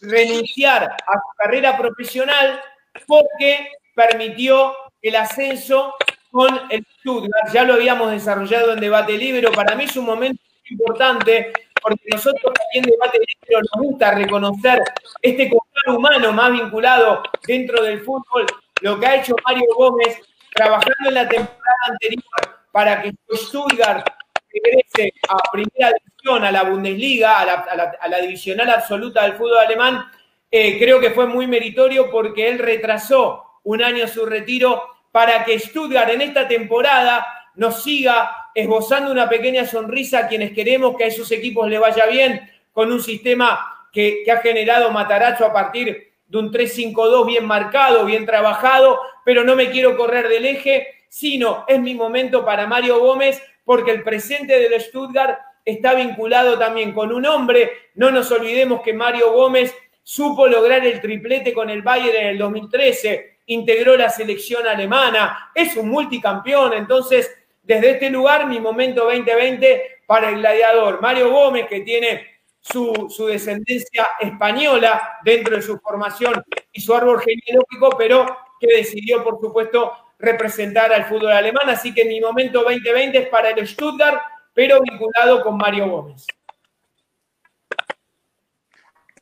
renunciar a su carrera profesional porque permitió el ascenso con el Stuttgart. Ya lo habíamos desarrollado en debate libre. Para mí es un momento importante porque nosotros aquí en Debate Libre nos gusta reconocer este control humano más vinculado dentro del fútbol, lo que ha hecho Mario Gómez trabajando en la temporada anterior para que Stuttgart regrese a primera división, a la Bundesliga, a la, divisional absoluta del fútbol alemán, eh, creo que fue muy meritorio porque él retrasó un año su retiro para que Stuttgart en esta temporada nos siga esbozando una pequeña sonrisa a quienes queremos que a esos equipos le vaya bien con un sistema que, ha generado Mataracho a partir de un 3-5-2 bien marcado, bien trabajado, pero no me quiero correr del eje, sino es mi momento para Mario Gómez porque el presente del Stuttgart está vinculado también con un hombre. No nos olvidemos que Mario Gómez supo lograr el triplete con el Bayern en el 2013, integró la selección alemana, es un multicampeón, entonces desde este lugar, mi momento 2020 para el gladiador Mario Gómez, que tiene su, descendencia española dentro de su formación y su árbol genealógico, pero que decidió, por supuesto, representar al fútbol alemán. Así que mi momento 2020 es para el Stuttgart, pero vinculado con Mario Gómez.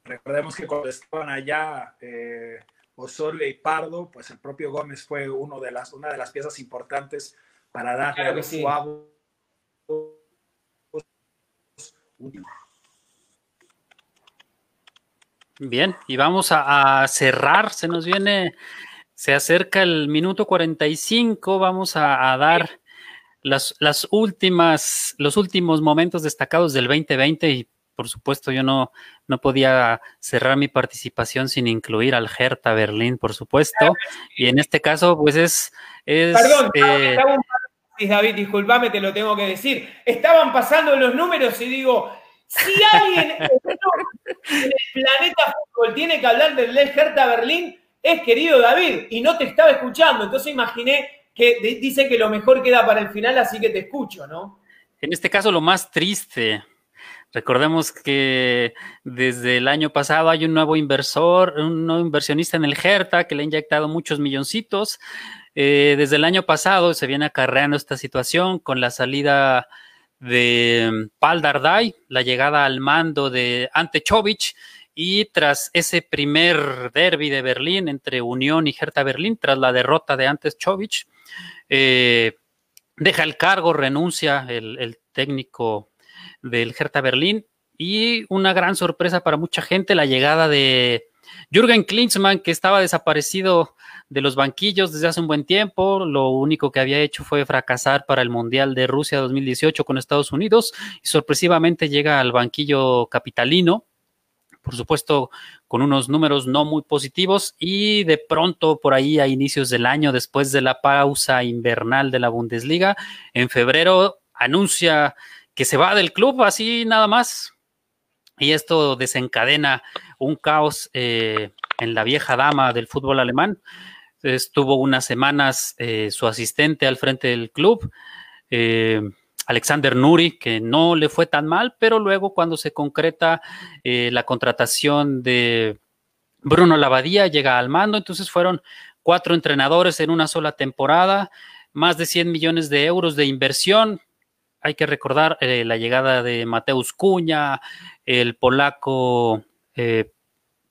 Recordemos que cuando estaban allá eh, Osorio y Pardo, pues el propio Gómez fue uno de las, una de las piezas importantes para darle claro Bien, y vamos a, cerrar, se nos viene, se acerca el minuto 45, vamos a, a dar las, las, últimas, los últimos momentos destacados del 2020 y por supuesto yo no, no podía cerrar mi participación sin incluir al Hertha Berlín, por supuesto, y en este caso pues es... es Perdón, eh, David, disculpame, te lo tengo que decir. Estaban pasando los números y digo, si alguien en el planeta fútbol tiene que hablar del Hertha Berlín, es querido David, y no te estaba escuchando. Entonces imaginé que dice que lo mejor queda para el final, así que te escucho, ¿no? En este caso, lo más triste. Recordemos que desde el año pasado hay un nuevo inversor, un nuevo inversionista en el Hertha que le ha inyectado muchos milloncitos. Eh, desde el año pasado se viene acarreando esta situación con la salida de mm, Pal Dardai, la llegada al mando de Ante Chovich y tras ese primer derby de Berlín entre Unión y Hertha Berlín, tras la derrota de Ante Chovich, eh, deja el cargo, renuncia el técnico del Hertha Berlín. Y una gran sorpresa para mucha gente, la llegada de Jürgen Klinsmann, que estaba desaparecido de los banquillos desde hace un buen tiempo, lo único que había hecho fue fracasar para el Mundial de Rusia 2018 con Estados Unidos y sorpresivamente llega al banquillo capitalino, por supuesto con unos números no muy positivos. Y de pronto por ahí a inicios del año, después de la pausa invernal de la Bundesliga, en febrero anuncia que se va del club así nada más, y esto desencadena un caos eh, en la vieja dama del fútbol alemán. Estuvo unas semanas eh, su asistente al frente del club, eh, Alexander Nuri, que no le fue tan mal, pero luego cuando se concreta la contratación de Bruno Lavadía, llega al mando, entonces fueron cuatro entrenadores en una sola temporada, más de 100 millones de euros de inversión, hay que recordar eh, la llegada de Mateusz Cuña, el polaco eh,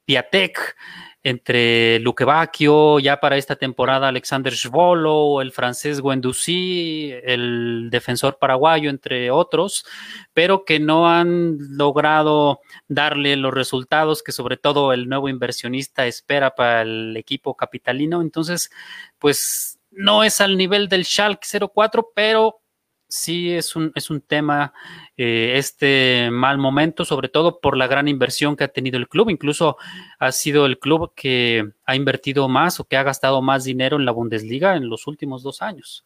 Piatek, entre Luque Bacchio, ya para esta temporada Alexander Svolo, el francés Guendouzi, el defensor paraguayo, entre otros, pero que no han logrado darle los resultados que sobre todo el nuevo inversionista espera para el equipo capitalino. Entonces, pues no es al nivel del Schalke 04, pero sí es un, es un tema eh, este mal momento, sobre todo por la gran inversión que ha tenido el club. Incluso ha sido el club que ha invertido más o que ha gastado más dinero en la Bundesliga en los últimos dos años.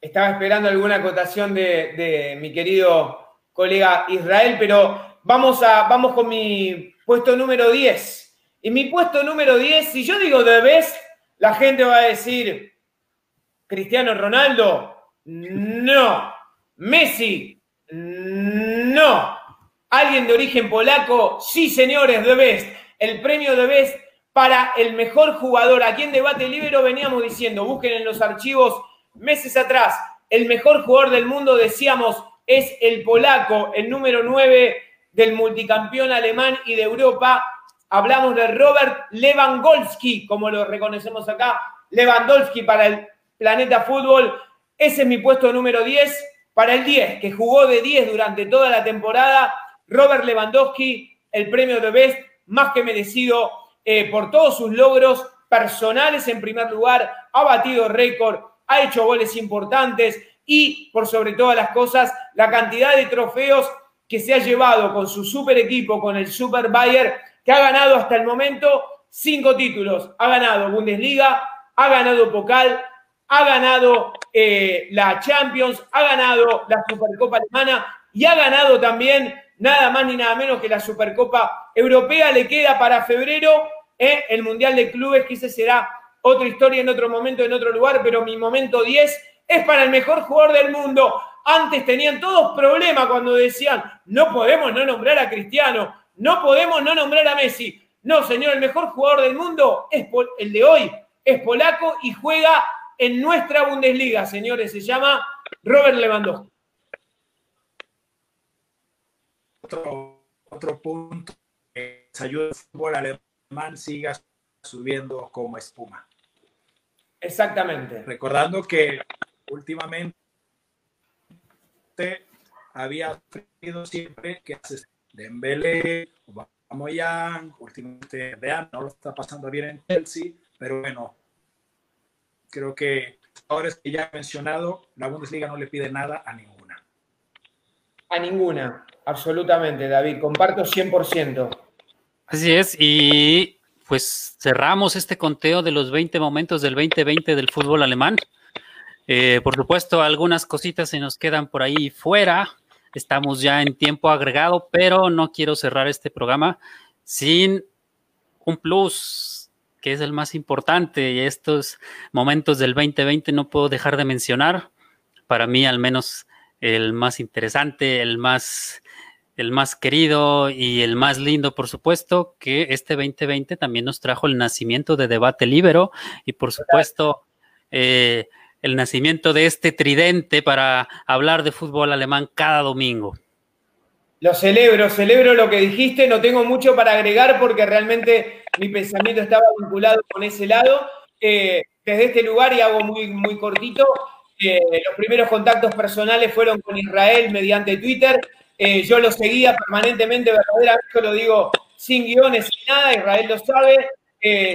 Estaba esperando alguna acotación de, de mi querido colega Israel, pero vamos, a, vamos con mi puesto número 10. Y mi puesto número 10, si yo digo de Best, la gente va a decir, Cristiano Ronaldo, no. Messi, no. Alguien de origen polaco, sí señores, de Best. El premio de Best para el mejor jugador. Aquí en Debate Libre veníamos diciendo, busquen en los archivos meses atrás, el mejor jugador del mundo, decíamos, es el polaco, el número 9 del multicampeón alemán y de Europa, hablamos de Robert Lewandowski, como lo reconocemos acá, Lewandowski para el Planeta Fútbol. Ese es mi puesto número 10. Para el 10, que jugó de 10 durante toda la temporada, Robert Lewandowski, el premio de Best, más que merecido eh, por todos sus logros personales en primer lugar, ha batido récord, ha hecho goles importantes y, por sobre todas las cosas, la cantidad de trofeos que se ha llevado con su super equipo, con el Super Bayer, que ha ganado hasta el momento cinco títulos. Ha ganado Bundesliga, ha ganado Pokal, ha ganado eh, la Champions, ha ganado la Supercopa Alemana y ha ganado también nada más ni nada menos que la Supercopa Europea. Le queda para febrero eh, el Mundial de Clubes, que ese será otra historia en otro momento, en otro lugar, pero mi momento 10 es para el mejor jugador del mundo. Antes tenían todos problemas cuando decían, no podemos no nombrar a Cristiano, no podemos no nombrar a Messi. No, señor, el mejor jugador del mundo es el de hoy, es polaco y juega en nuestra Bundesliga, señores. Se llama Robert Lewandowski. Otro, otro punto que ayuda al fútbol alemán siga subiendo como espuma. Exactamente. Recordando que últimamente había sufrido siempre que Dembélé, Amoyang, últimamente Dean no lo está pasando bien en Chelsea, pero bueno, creo que ahora es que ya he mencionado, la Bundesliga no le pide nada a ninguna. A ninguna, absolutamente, David, comparto 100%. Así es, y pues cerramos este conteo de los 20 momentos del 2020 del fútbol alemán. Eh, por supuesto, algunas cositas se nos quedan por ahí fuera, Estamos ya en tiempo agregado, pero no quiero cerrar este programa sin un plus que es el más importante y estos momentos del 2020 no puedo dejar de mencionar. Para mí al menos el más interesante, el más el más querido y el más lindo, por supuesto, que este 2020 también nos trajo el nacimiento de Debate Libero y por supuesto eh, el nacimiento de este tridente para hablar de fútbol alemán cada domingo. Lo celebro, celebro lo que dijiste, no tengo mucho para agregar porque realmente mi pensamiento estaba vinculado con ese lado. Eh, desde este lugar, y hago muy, muy cortito, eh, los primeros contactos personales fueron con Israel mediante Twitter. Eh, yo lo seguía permanentemente, verdaderamente lo digo sin guiones, sin nada, Israel lo sabe.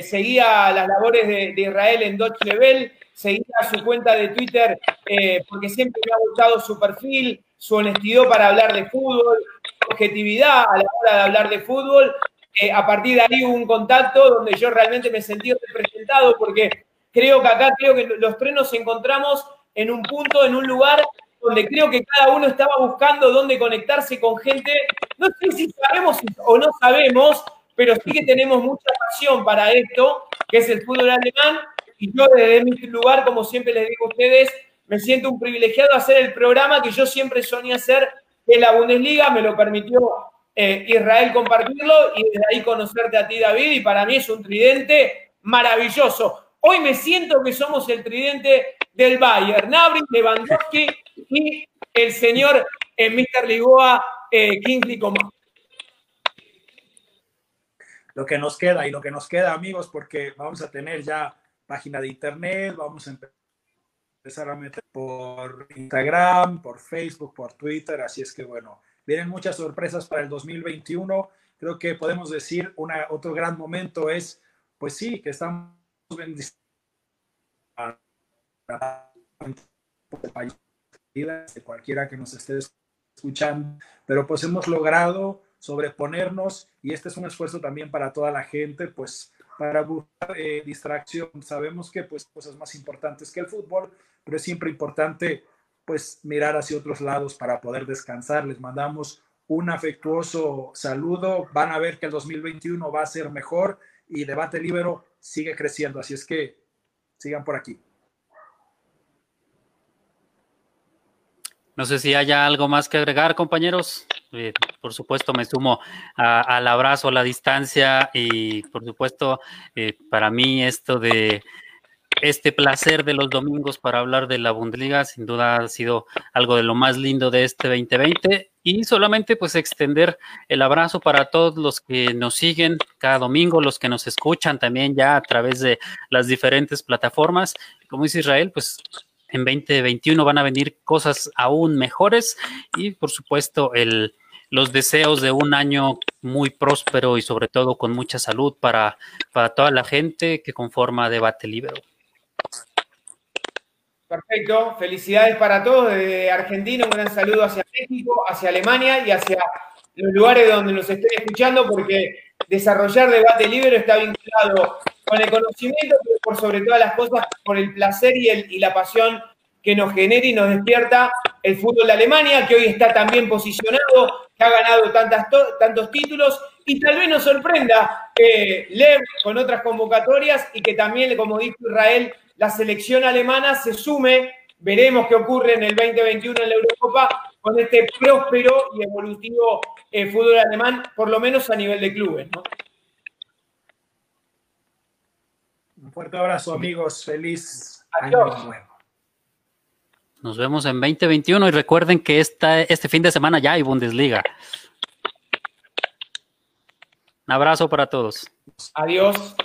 seguía las labores de, de Israel en Dodge Level, seguía su cuenta de Twitter eh, porque siempre me ha gustado su perfil, su honestidad para hablar de fútbol, objetividad a la hora de hablar de fútbol. Eh, a partir de ahí hubo un contacto donde yo realmente me sentí representado porque creo que acá creo que los tres nos encontramos en un punto, en un lugar donde creo que cada uno estaba buscando dónde conectarse con gente. No sé si sabemos o no sabemos, pero sí que tenemos mucha pasión para esto, que es el fútbol alemán, y yo desde mi lugar, como siempre les digo a ustedes, me siento un privilegiado a hacer el programa que yo siempre soñé hacer en la Bundesliga, me lo permitió eh, Israel compartirlo y desde ahí conocerte a ti, David, y para mí es un tridente maravilloso. Hoy me siento que somos el tridente del Bayern, Nabri, Lewandowski y el señor eh, Mr. Ligoa, eh, Kingsley Coman. Lo que nos queda y lo que nos queda, amigos, porque vamos a tener ya página de internet, vamos a empezar a meter por Instagram, por Facebook, por Twitter, así es que bueno, vienen muchas sorpresas para el 2021. Creo que podemos decir una, otro gran momento es, pues sí, que estamos bendiciendo de cualquiera que nos esté escuchando, pero pues hemos logrado sobreponernos y este es un esfuerzo también para toda la gente, pues para buscar eh, distracción. Sabemos que pues cosas más importantes que el fútbol, pero es siempre importante pues mirar hacia otros lados para poder descansar. Les mandamos un afectuoso saludo. Van a ver que el 2021 va a ser mejor y Debate Libero sigue creciendo. Así es que sigan por aquí. No sé si haya algo más que agregar, compañeros. Eh, por supuesto, me sumo al abrazo a la distancia y, por supuesto, eh, para mí esto de este placer de los domingos para hablar de la Bundesliga, sin duda ha sido algo de lo más lindo de este 2020 y solamente pues extender el abrazo para todos los que nos siguen cada domingo, los que nos escuchan también ya a través de las diferentes plataformas. Como dice Israel, pues en 2021 van a venir cosas aún mejores y por supuesto el, los deseos de un año muy próspero y sobre todo con mucha salud para, para toda la gente que conforma Debate Libre. Perfecto, felicidades para todos desde Argentina, un gran saludo hacia México, hacia Alemania y hacia los lugares donde nos estén escuchando porque desarrollar debate libre está vinculado con el conocimiento, pero por sobre todas las cosas, por el placer y, el, y la pasión que nos genera y nos despierta el fútbol de Alemania, que hoy está tan bien posicionado, que ha ganado tantas tantos títulos y tal vez nos sorprenda que Lev con otras convocatorias y que también, como dijo Israel, la selección alemana se sume. Veremos qué ocurre en el 2021 en la Eurocopa con este próspero y evolutivo eh, fútbol alemán, por lo menos a nivel de clubes. ¿no? Un fuerte abrazo, amigos. Feliz año nuevo. Nos vemos en 2021 y recuerden que esta, este fin de semana ya hay Bundesliga. Un abrazo para todos. Adiós.